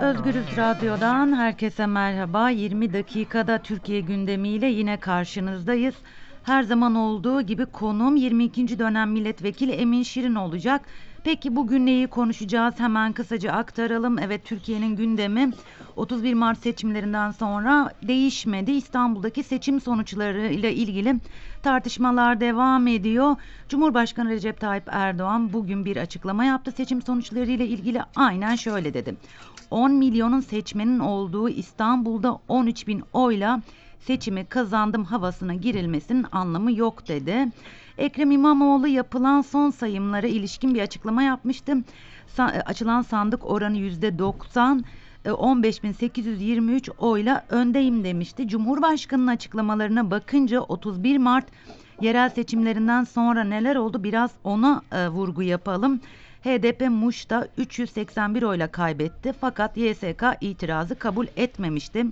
Özgürüz Radyo'dan herkese merhaba. 20 dakikada Türkiye gündemiyle yine karşınızdayız. Her zaman olduğu gibi konum 22. dönem milletvekili Emin Şirin olacak. Peki bugün neyi konuşacağız? Hemen kısaca aktaralım. Evet Türkiye'nin gündemi 31 Mart seçimlerinden sonra değişmedi. İstanbul'daki seçim sonuçları ile ilgili tartışmalar devam ediyor. Cumhurbaşkanı Recep Tayyip Erdoğan bugün bir açıklama yaptı. Seçim sonuçları ile ilgili aynen şöyle dedi. 10 milyonun seçmenin olduğu İstanbul'da 13 bin oyla seçimi kazandım havasına girilmesinin anlamı yok dedi. Ekrem İmamoğlu yapılan son sayımlara ilişkin bir açıklama yapmıştı. Sa- açılan sandık oranı %90 e, 15.823 oyla öndeyim demişti. Cumhurbaşkanının açıklamalarına bakınca 31 Mart yerel seçimlerinden sonra neler oldu biraz ona e, vurgu yapalım. HDP Muş'ta 381 oyla kaybetti fakat YSK itirazı kabul etmemişti.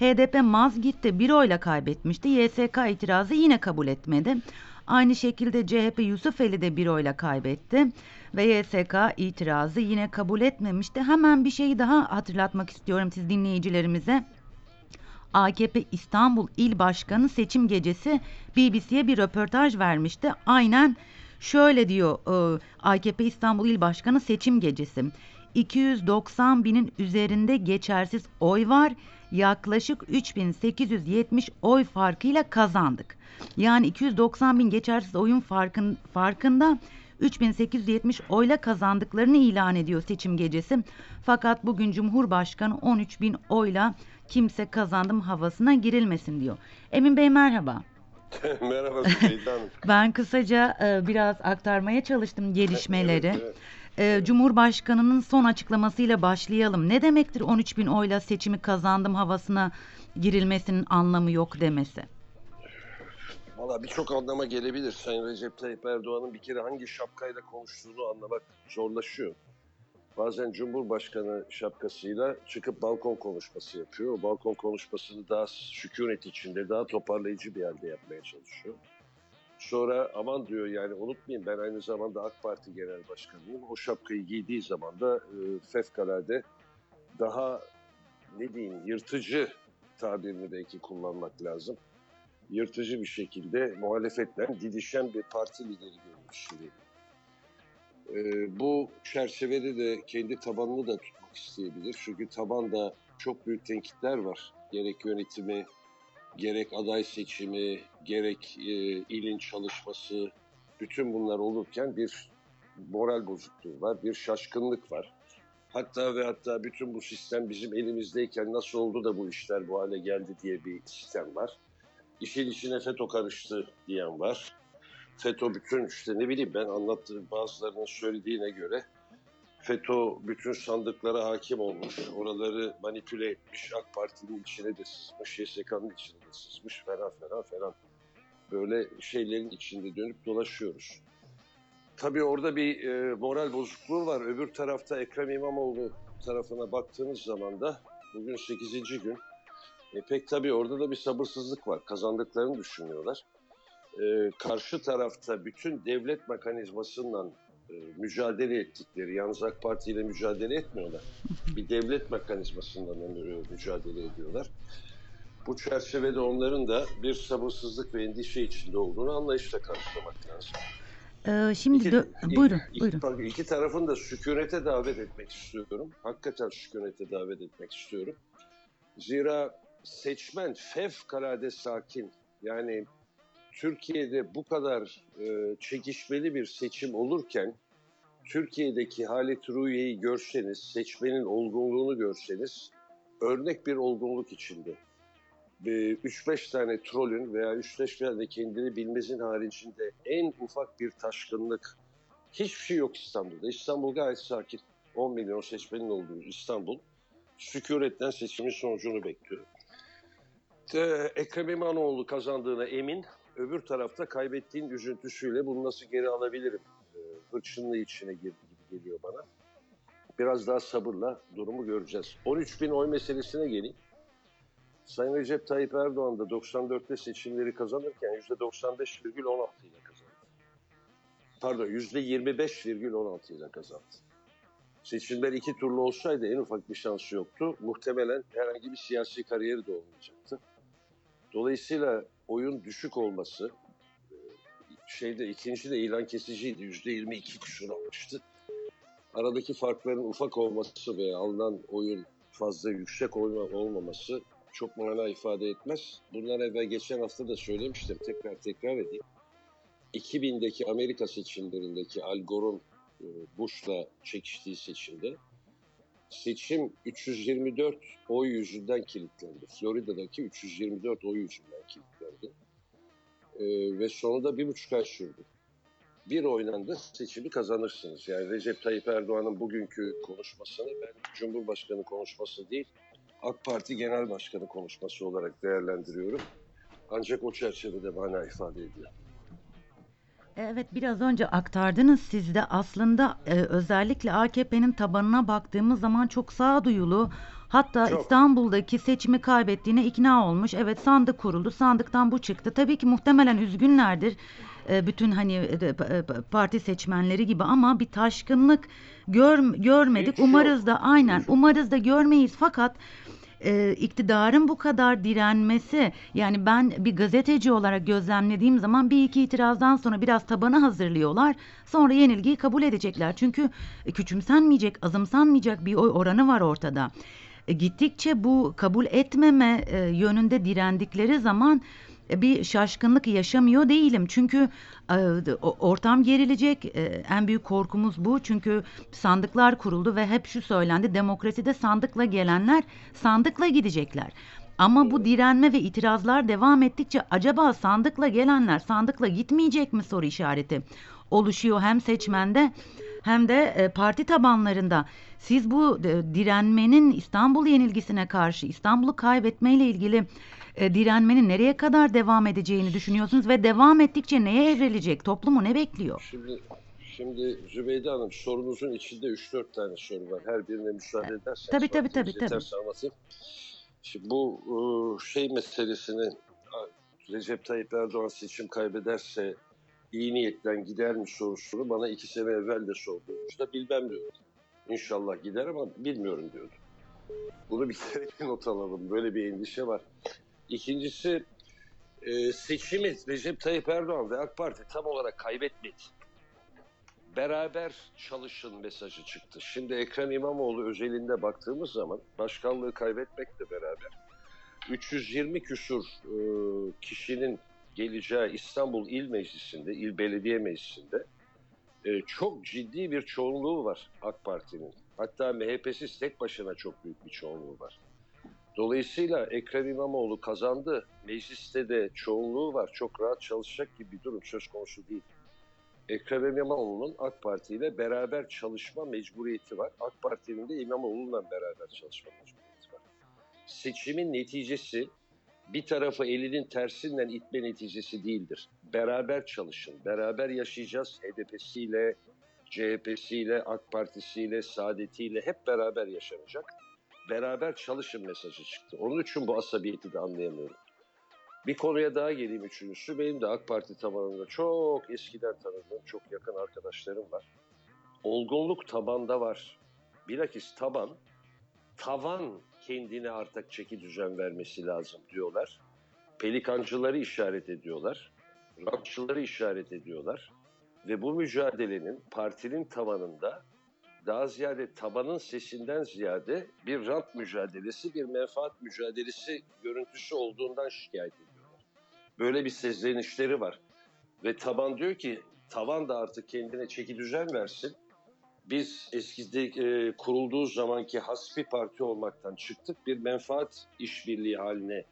HDP Mazgit'te 1 oyla kaybetmişti. YSK itirazı yine kabul etmedi. Aynı şekilde CHP Yusufeli'de bir oyla kaybetti ve YSK itirazı yine kabul etmemişti. Hemen bir şeyi daha hatırlatmak istiyorum siz dinleyicilerimize. AKP İstanbul İl Başkanı seçim gecesi BBC'ye bir röportaj vermişti. Aynen şöyle diyor e, AKP İstanbul İl Başkanı seçim gecesi. 290 binin üzerinde geçersiz oy var. Yaklaşık 3870 oy farkıyla kazandık. Yani 290 bin geçersiz oyun farkın, farkında 3870 oyla kazandıklarını ilan ediyor seçim gecesi. Fakat bugün Cumhurbaşkanı 13 bin oyla kimse kazandım havasına girilmesin diyor. Emin Bey merhaba. Merhaba Hanım. Ben kısaca e, biraz aktarmaya çalıştım gelişmeleri. Evet, evet. E, Cumhurbaşkanının son açıklamasıyla başlayalım. Ne demektir 13 bin oyla seçimi kazandım havasına girilmesinin anlamı yok demesi? Valla birçok anlama gelebilir. Sayın Recep Tayyip Erdoğan'ın bir kere hangi şapkayla konuştuğunu anlamak zorlaşıyor. Bazen Cumhurbaşkanı şapkasıyla çıkıp balkon konuşması yapıyor. O balkon konuşmasını daha sükunet içinde, daha toparlayıcı bir halde yapmaya çalışıyor. Sonra aman diyor yani unutmayın ben aynı zamanda AK Parti Genel Başkanıyım. O şapkayı giydiği zaman da e, fevkalade daha ne diyeyim yırtıcı tabirini belki kullanmak lazım. Yırtıcı bir şekilde muhalefetle didişen bir parti lideri görmüş gibi. Ee, bu çerçevede de kendi tabanını da tutmak isteyebilir. Çünkü tabanda çok büyük tenkitler var. Gerek yönetimi, gerek aday seçimi, gerek e, ilin çalışması, bütün bunlar olurken bir moral bozukluğu var, bir şaşkınlık var. Hatta ve hatta bütün bu sistem bizim elimizdeyken nasıl oldu da bu işler bu hale geldi diye bir sistem var. İşin içine FETÖ karıştı diyen var. FETÖ bütün işte ne bileyim ben anlattığım bazılarının söylediğine göre FETÖ bütün sandıklara hakim olmuş, oraları manipüle etmiş, AK Parti'nin içine de sızmış, YSK'nın içine de sızmış falan falan falan. Böyle şeylerin içinde dönüp dolaşıyoruz. Tabii orada bir e, moral bozukluğu var. Öbür tarafta Ekrem İmamoğlu tarafına baktığınız zaman da bugün 8. gün. E, pek tabii orada da bir sabırsızlık var. Kazandıklarını düşünüyorlar. E, karşı tarafta bütün devlet mekanizmasından mücadele ettikleri, yalnız AK Parti ile mücadele etmiyorlar. Bir devlet mekanizmasından e, mücadele ediyorlar. Bu çerçevede onların da bir sabırsızlık ve endişe içinde olduğunu anlayışla karşılamak lazım. E, şimdi İki, iki- buyurun iki- buyurun. iki tarafın da sükunete davet etmek istiyorum. Hakikaten sükunete davet etmek istiyorum. Zira seçmen fevkalade sakin. Yani Türkiye'de bu kadar e, çekişmeli bir seçim olurken Türkiye'deki halet ruhiyeyi görseniz, seçmenin olgunluğunu görseniz örnek bir olgunluk içinde. 3-5 tane trolün veya 3-5 tane kendini bilmezin haricinde en ufak bir taşkınlık hiçbir şey yok İstanbul'da. İstanbul gayet sakin. 10 milyon seçmenin olduğu İstanbul sükunetten seçimin sonucunu bekliyor. Ee, Ekrem İmamoğlu kazandığına emin. Öbür tarafta kaybettiğin üzüntüsüyle bunu nasıl geri alabilirim? Hırçınlığı içine girdi gibi geliyor bana. Biraz daha sabırla durumu göreceğiz. 13 bin oy meselesine geleyim. Sayın Recep Tayyip Erdoğan da 94'te seçimleri kazanırken %95,16 ile kazandı. Pardon %25,16 ile kazandı. Seçimler iki turlu olsaydı en ufak bir şansı yoktu. Muhtemelen herhangi bir siyasi kariyeri de olmayacaktı. Dolayısıyla oyun düşük olması, e, şeyde ikinci de ilan kesiciydi. Yüzde 22 küsur almıştı. Aradaki farkların ufak olması veya alınan oyun fazla yüksek olma, olmaması çok mana ifade etmez. Bundan evvel geçen hafta da söylemiştim. Tekrar tekrar edeyim. 2000'deki Amerika seçimlerindeki Al Gore'un e, Bush'la çekiştiği seçimde seçim 324 oy yüzünden kilitlendi. Florida'daki 324 oy yüzünden kilitlendi. E, ve sonunda bir buçuk ay sürdü. Bir oynanda seçimi kazanırsınız. Yani Recep Tayyip Erdoğan'ın bugünkü konuşmasını ben Cumhurbaşkanı konuşması değil, AK Parti Genel Başkanı konuşması olarak değerlendiriyorum. Ancak o çerçevede mana ifade ediyor. Evet biraz önce aktardınız siz de aslında e, özellikle AKP'nin tabanına baktığımız zaman çok sağduyulu hatta Çok. İstanbul'daki seçimi kaybettiğine ikna olmuş. Evet sandık kuruldu sandıktan bu çıktı. Tabii ki muhtemelen üzgünlerdir e, bütün hani e, e, parti seçmenleri gibi ama bir taşkınlık gör, görmedik. Hiç yok. Umarız da aynen umarız da görmeyiz fakat e, iktidarın bu kadar direnmesi yani ben bir gazeteci olarak gözlemlediğim zaman bir iki itirazdan sonra biraz tabanı hazırlıyorlar sonra yenilgiyi kabul edecekler. Çünkü küçümsenmeyecek azımsanmayacak bir oy oranı var ortada gittikçe bu kabul etmeme e, yönünde direndikleri zaman e, bir şaşkınlık yaşamıyor değilim. Çünkü e, ortam gerilecek. E, En büyük korkumuz bu. Çünkü sandıklar kuruldu ve hep şu söylendi. Demokraside sandıkla gelenler sandıkla gidecekler. Ama bu direnme ve itirazlar devam ettikçe acaba sandıkla gelenler sandıkla gitmeyecek mi soru işareti oluşuyor hem seçmende hem de e, parti tabanlarında. Siz bu e, direnmenin İstanbul yenilgisine karşı İstanbul'u kaybetmeyle ilgili e, direnmenin nereye kadar devam edeceğini düşünüyorsunuz ve devam ettikçe neye evrilecek? Toplumu ne bekliyor? Şimdi şimdi Zübeyde Hanım sorunuzun içinde 3-4 tane soru var. Her birine müsaade ederseniz. Tabii, tabii, tabii, tabii. anlatayım. Şimdi bu şey meselesini Recep Tayyip Erdoğan seçim kaybederse iyi niyetten gider mi sorusunu bana iki sene evvel de sorduğunuzda bilmem diyordu. İnşallah gider ama bilmiyorum diyordu. Bunu bir kere bir not alalım. Böyle bir endişe var. İkincisi e, seçimi Recep Tayyip Erdoğan ve AK Parti tam olarak kaybetmedi beraber çalışın mesajı çıktı. Şimdi Ekrem İmamoğlu özelinde baktığımız zaman başkanlığı kaybetmekle beraber 320 küsur e, kişinin geleceği İstanbul İl Meclisi'nde, İl Belediye Meclisi'nde e, çok ciddi bir çoğunluğu var AK Parti'nin. Hatta MHP'siz tek başına çok büyük bir çoğunluğu var. Dolayısıyla Ekrem İmamoğlu kazandı. Mecliste de çoğunluğu var. Çok rahat çalışacak gibi bir durum söz konusu değil. Ekrem İmamoğlu'nun AK Parti ile beraber çalışma mecburiyeti var. AK Parti'nin de İmamoğlu'yla beraber çalışma mecburiyeti var. Seçimin neticesi bir tarafı elinin tersinden itme neticesi değildir. Beraber çalışın, beraber yaşayacağız. HDP'siyle, CHP'siyle, AK Partisiyle, Saadet'iyle hep beraber yaşanacak. Beraber çalışın mesajı çıktı. Onun için bu asabiyeti de anlayamıyorum. Bir konuya daha geleyim üçüncüsü. Benim de AK Parti tabanında çok eskiden tanıdığım, çok yakın arkadaşlarım var. Olgunluk tabanda var. Bilakis taban, tavan kendine artık çeki düzen vermesi lazım diyorlar. Pelikancıları işaret ediyorlar. Rakçıları işaret ediyorlar. Ve bu mücadelenin partinin tavanında daha ziyade tabanın sesinden ziyade bir rant mücadelesi, bir menfaat mücadelesi görüntüsü olduğundan şikayet ediyorlar. Böyle bir sezlenişleri var. Ve taban diyor ki tavan da artık kendine çeki düzen versin. Biz eskide e, kurulduğu zamanki hasbi parti olmaktan çıktık. Bir menfaat işbirliği haline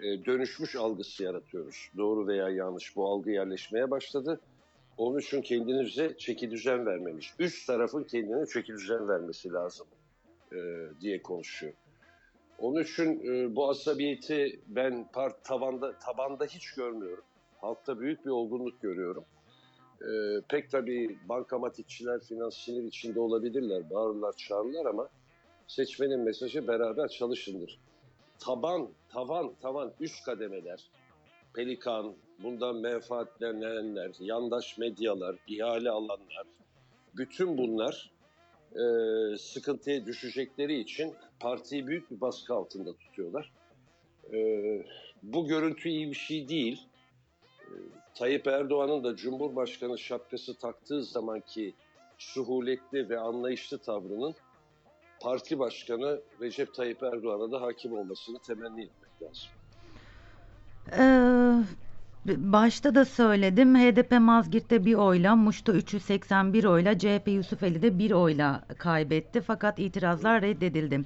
e, dönüşmüş algısı yaratıyoruz. Doğru veya yanlış bu algı yerleşmeye başladı. Onun için kendinize çeki düzen vermemiz. Üst tarafın kendine çeki düzen vermesi lazım e, diye konuşuyor. Onun için e, bu asabiyeti ben part tavanda tabanda hiç görmüyorum. Halkta büyük bir olgunluk görüyorum. E, pek tabii bankamatikçiler finans sinir içinde olabilirler, bağırırlar, çağırırlar ama seçmenin mesajı beraber çalışındır. Taban, tavan, tavan, üst kademeler, Pelikan, bundan menfaatlenenler, yandaş medyalar, ihale alanlar, bütün bunlar e, sıkıntıya düşecekleri için partiyi büyük bir baskı altında tutuyorlar. E, bu görüntü iyi bir şey değil. Tayyip Erdoğan'ın da Cumhurbaşkanı şapkası taktığı zamanki suhuletli ve anlayışlı tavrının parti başkanı Recep Tayyip Erdoğan'a da hakim olmasını temenni etmek lazım. Ee, başta da söyledim. HDP Mazgirt'te bir oyla, Muş'ta 381 oyla, CHP Yusufeli'de bir oyla kaybetti. Fakat itirazlar reddedildi.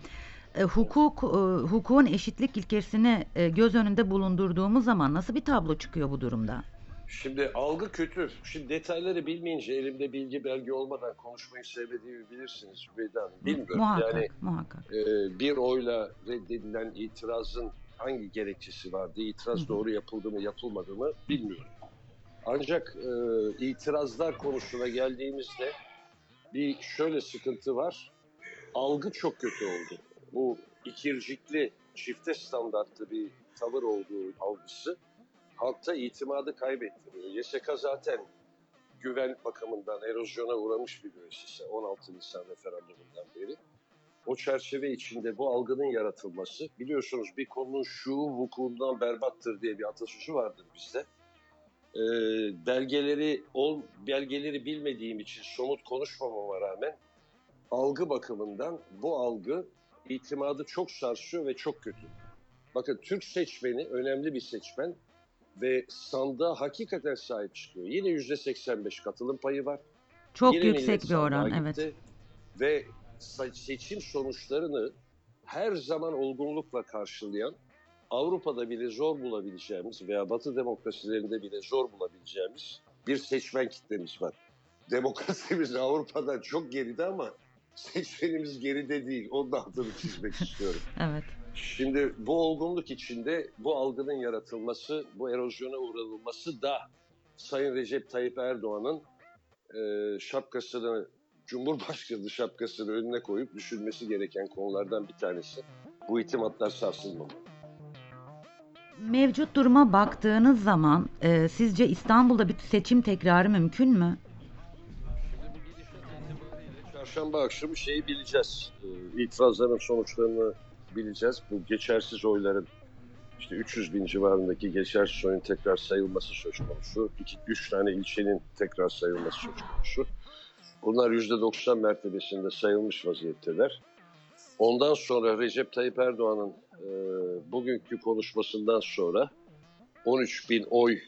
E, hukuk, e, hukukun eşitlik ilkesini e, göz önünde bulundurduğumuz zaman nasıl bir tablo çıkıyor bu durumda? Şimdi algı kötü. Şimdi detayları bilmeyince elimde bilgi belge olmadan konuşmayı sevmediğimi bilirsiniz Zübeyde Hanım. Bilmiyorum. Muhakkak, Yani muhakkak. e, bir oyla reddedilen itirazın hangi gerekçesi vardı? İtiraz doğru yapıldı mı yapılmadı mı bilmiyorum. Ancak e, itirazlar konusuna geldiğimizde bir şöyle sıkıntı var. Algı çok kötü oldu. Bu ikircikli, çifte standartlı bir tavır olduğu algısı halkta itimadı kaybettiriyor. YSK zaten güven bakımından erozyona uğramış bir müessese 16 Nisan referandumundan beri. O çerçeve içinde bu algının yaratılması, biliyorsunuz bir konunun şu vukuundan berbattır diye bir atasözü vardır bizde. Ee, belgeleri ol, belgeleri bilmediğim için somut konuşmamama rağmen algı bakımından bu algı itimadı çok sarsıyor ve çok kötü. Bakın Türk seçmeni önemli bir seçmen ve sandığa hakikaten sahip çıkıyor. Yine yüzde 85 katılım payı var. Çok Yine yüksek bir oran, evet. Ve seçim sonuçlarını her zaman olgunlukla karşılayan, Avrupa'da bile zor bulabileceğimiz veya Batı demokrasilerinde bile zor bulabileceğimiz bir seçmen kitlemiz var. Demokrasimiz Avrupa'dan çok geride ama seçmenimiz geride değil. Onun altını çizmek istiyorum. Evet. Şimdi bu olgunluk içinde bu algının yaratılması, bu erozyona uğranılması da Sayın Recep Tayyip Erdoğan'ın e, şapkasını, Cumhurbaşkanı şapkasını önüne koyup düşünmesi gereken konulardan bir tanesi. Bu itimatlar sarsılmamalı. Mevcut duruma baktığınız zaman e, sizce İstanbul'da bir seçim tekrarı mümkün mü? Çarşamba akşamı şeyi bileceğiz. E, itirazların sonuçlarını bileceğiz. Bu geçersiz oyların işte 300 bin civarındaki geçersiz oyun tekrar sayılması söz konusu. İki, üç tane ilçenin tekrar sayılması söz konusu. Bunlar %90 mertebesinde sayılmış vaziyetteler. Ondan sonra Recep Tayyip Erdoğan'ın e, bugünkü konuşmasından sonra 13 bin oy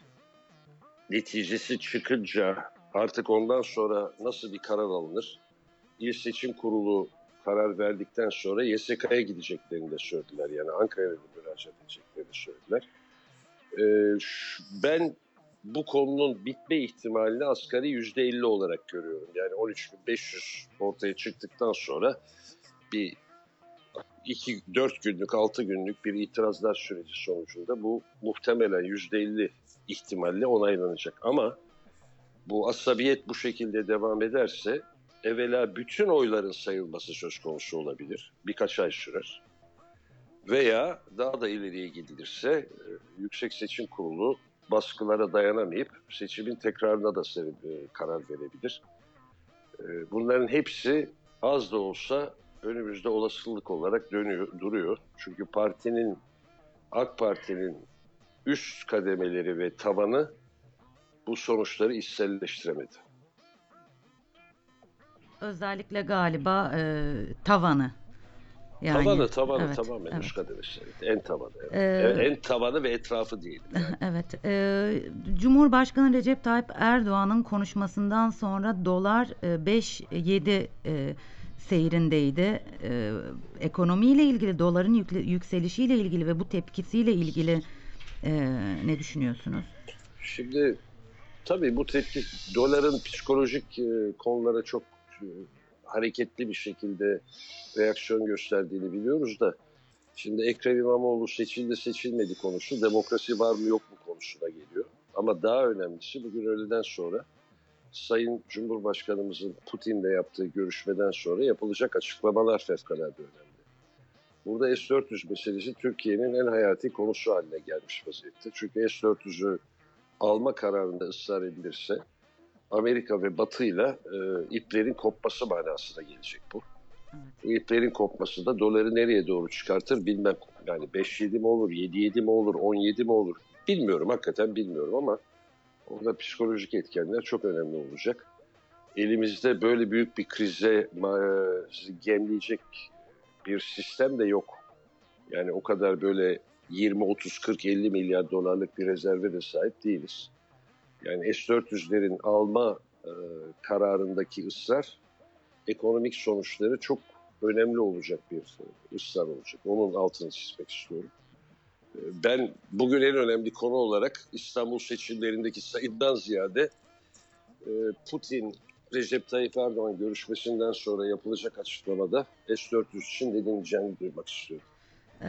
neticesi çıkınca artık ondan sonra nasıl bir karar alınır? İl Seçim Kurulu karar verdikten sonra YSK'ya gideceklerini de söylediler. Yani Ankara'ya müracaat edeceklerini söylediler. Ee, ben bu konunun bitme ihtimalini asgari yüzde 50 olarak görüyorum. Yani 13.500 ortaya çıktıktan sonra bir 2 4 günlük 6 günlük bir itirazlar süreci sonucunda bu muhtemelen %50 ihtimalle onaylanacak. Ama bu asabiyet bu şekilde devam ederse evvela bütün oyların sayılması söz konusu olabilir. Birkaç ay sürer. Veya daha da ileriye gidilirse e, Yüksek Seçim Kurulu baskılara dayanamayıp seçimin tekrarına da e, karar verebilir. E, Bunların hepsi az da olsa önümüzde olasılık olarak dönüyor, duruyor. Çünkü partinin, AK Parti'nin üst kademeleri ve tabanı bu sonuçları içselleştiremedi. Özellikle galiba e, tavanı. Yani, tabanı, tabanı evet, tamamen evet. üst kademesi. En tabanı. evet. Ee, en tabanı ve etrafı diyelim. yani. Evet, e, Cumhurbaşkanı Recep Tayyip Erdoğan'ın konuşmasından sonra dolar e, 5-7 e, seyrindeydi. E, ekonomiyle ilgili, doların yükle, yükselişiyle ilgili ve bu tepkisiyle ilgili e, ne düşünüyorsunuz? Şimdi tabii bu tepki doların psikolojik e, konulara çok e, hareketli bir şekilde reaksiyon gösterdiğini biliyoruz da şimdi Ekrem İmamoğlu seçildi seçilmedi konusu demokrasi var mı yok mu konusuna geliyor. Ama daha önemlisi bugün öğleden sonra Sayın Cumhurbaşkanımızın Putin'le yaptığı görüşmeden sonra yapılacak açıklamalar fevkalade önemli. Burada S-400 meselesi Türkiye'nin en hayati konusu haline gelmiş vaziyette. Çünkü S-400'ü alma kararında ısrar edilirse Amerika ve Batı'yla e, iplerin kopması manasına gelecek bu. Evet. Bu iplerin kopması da doları nereye doğru çıkartır bilmem. Yani 5-7 mi olur, 7-7 mi olur, 17 mi olur bilmiyorum hakikaten bilmiyorum ama orada psikolojik etkenler çok önemli olacak. Elimizde böyle büyük bir krize gemleyecek bir sistem de yok. Yani o kadar böyle 20, 30, 40, 50 milyar dolarlık bir rezerve de sahip değiliz. Yani S-400'lerin alma e, kararındaki ısrar ekonomik sonuçları çok önemli olacak bir ısrar olacak. Onun altını çizmek istiyorum. E, Ben bugün en önemli konu olarak İstanbul seçimlerindeki sayıdan ziyade e, Putin Recep Tayyip Erdoğan görüşmesinden sonra yapılacak açıklamada S-400 için dediğini duymak istiyorum.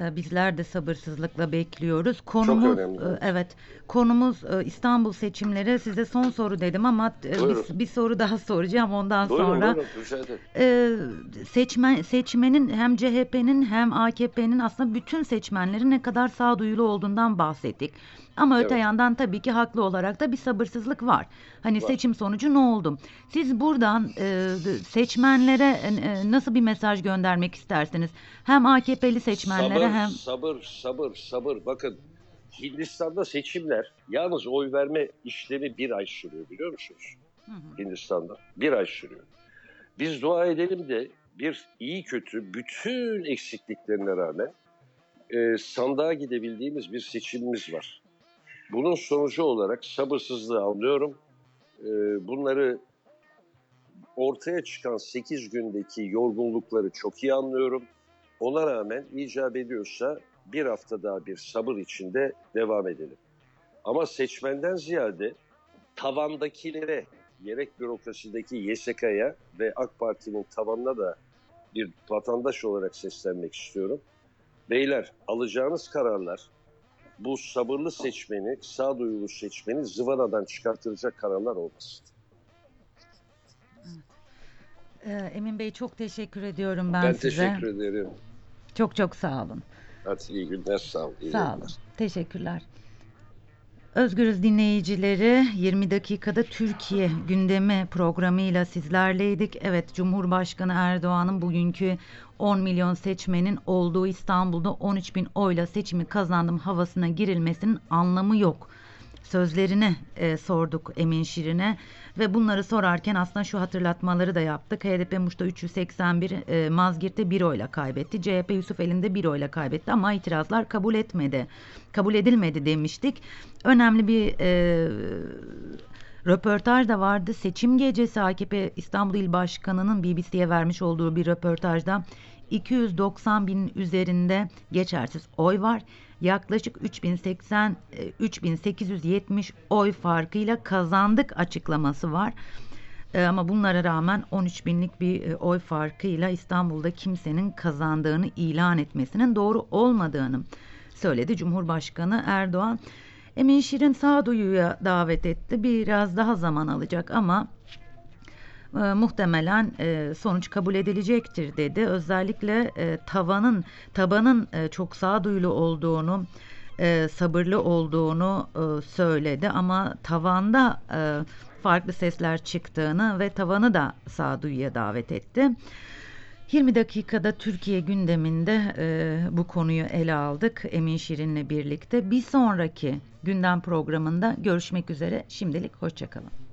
Ee, Bizler de sabırsızlıkla bekliyoruz. Konumuz önemli. e, evet. Konumuz e, İstanbul seçimleri. Size son soru dedim ama e, Buyurun. bir, bir soru daha soracağım ondan Buyurun sonra. buyurun rica ederim. e, seçmen seçmenin hem CHP'nin hem AKP'nin aslında bütün seçmenlerin ne kadar sağduyulu olduğundan bahsettik. Ama öte Evet. yandan tabii ki haklı olarak da bir sabırsızlık var. Hani Var. seçim sonucu ne oldu? Siz buradan e, seçmenlere e, nasıl bir mesaj göndermek istersiniz? Hem AKP'li seçmenlere sabır, hem sabır, sabır, sabır. Bakın Hindistan'da seçimler yalnız oy verme işlemi bir ay sürüyor biliyor musunuz? Hı hı. Hindistan'da. Bir ay sürüyor. Biz dua edelim de bir iyi kötü bütün eksikliklerine rağmen e, sandığa gidebildiğimiz bir seçimimiz var. Bunun sonucu olarak sabırsızlığı anlıyorum. E, bunları ortaya çıkan 8 gündeki yorgunlukları çok iyi anlıyorum. Ona rağmen icap ediyorsa bir hafta daha bir sabır içinde devam edelim. Ama seçmenden ziyade tavandakilere, gerek bürokrasideki YSK'ya ve AK Parti'nin tavanına da bir vatandaş olarak seslenmek istiyorum. Beyler alacağınız kararlar bu sabırlı seçmeni, sağduyulu seçmeni zıvanadan çıkartacak kararlar olmasın. Ee, Emin Bey çok teşekkür ediyorum ben, Ben, size. teşekkür ederim. Çok çok sağ olun. Hadi iyi günler, sağ olun. iyi Sağ olun. Teşekkürler. Özgürüz dinleyicileri 20 dakikada Türkiye gündemi programıyla sizlerleydik. Evet Cumhurbaşkanı Erdoğan'ın bugünkü 10 milyon seçmenin olduğu İstanbul'da 13 bin oyla seçimi kazandım havasına girilmesinin anlamı yok. Sözlerini e, sorduk Emin Şirin'e ve bunları sorarken aslında şu hatırlatmaları da yaptık. HDP Muş'ta 381, e, Mazgirt'te 1 oyla kaybetti. CHP Yusufeli'nde 1 oyla kaybetti ama itirazlar kabul etmedi. Kabul edilmedi demiştik. Önemli bir e, röportaj da vardı. Seçim gecesi AKP İstanbul İl Başkanı'nın BBC'ye vermiş olduğu bir röportajda 290 binin üzerinde geçersiz oy var. Yaklaşık 3080 e, 3870 oy farkıyla kazandık açıklaması var. E, Ama bunlara rağmen 13 binlik bir e, oy farkıyla İstanbul'da kimsenin kazandığını ilan etmesinin doğru olmadığını söyledi Cumhurbaşkanı Erdoğan. Emin Şirin sağduyuya davet etti. Biraz daha zaman alacak ama e, muhtemelen e, sonuç kabul edilecektir dedi. Özellikle e, tavanın tabanın e, çok sağduyulu olduğunu, e, sabırlı olduğunu e, söyledi ama tavanda e, farklı sesler çıktığını ve tavanı da sağduyuya davet etti. 20 dakikada Türkiye gündeminde e, bu konuyu ele aldık Emin Şirin'le birlikte. Bir sonraki gündem programında görüşmek üzere. Şimdilik hoşçakalın.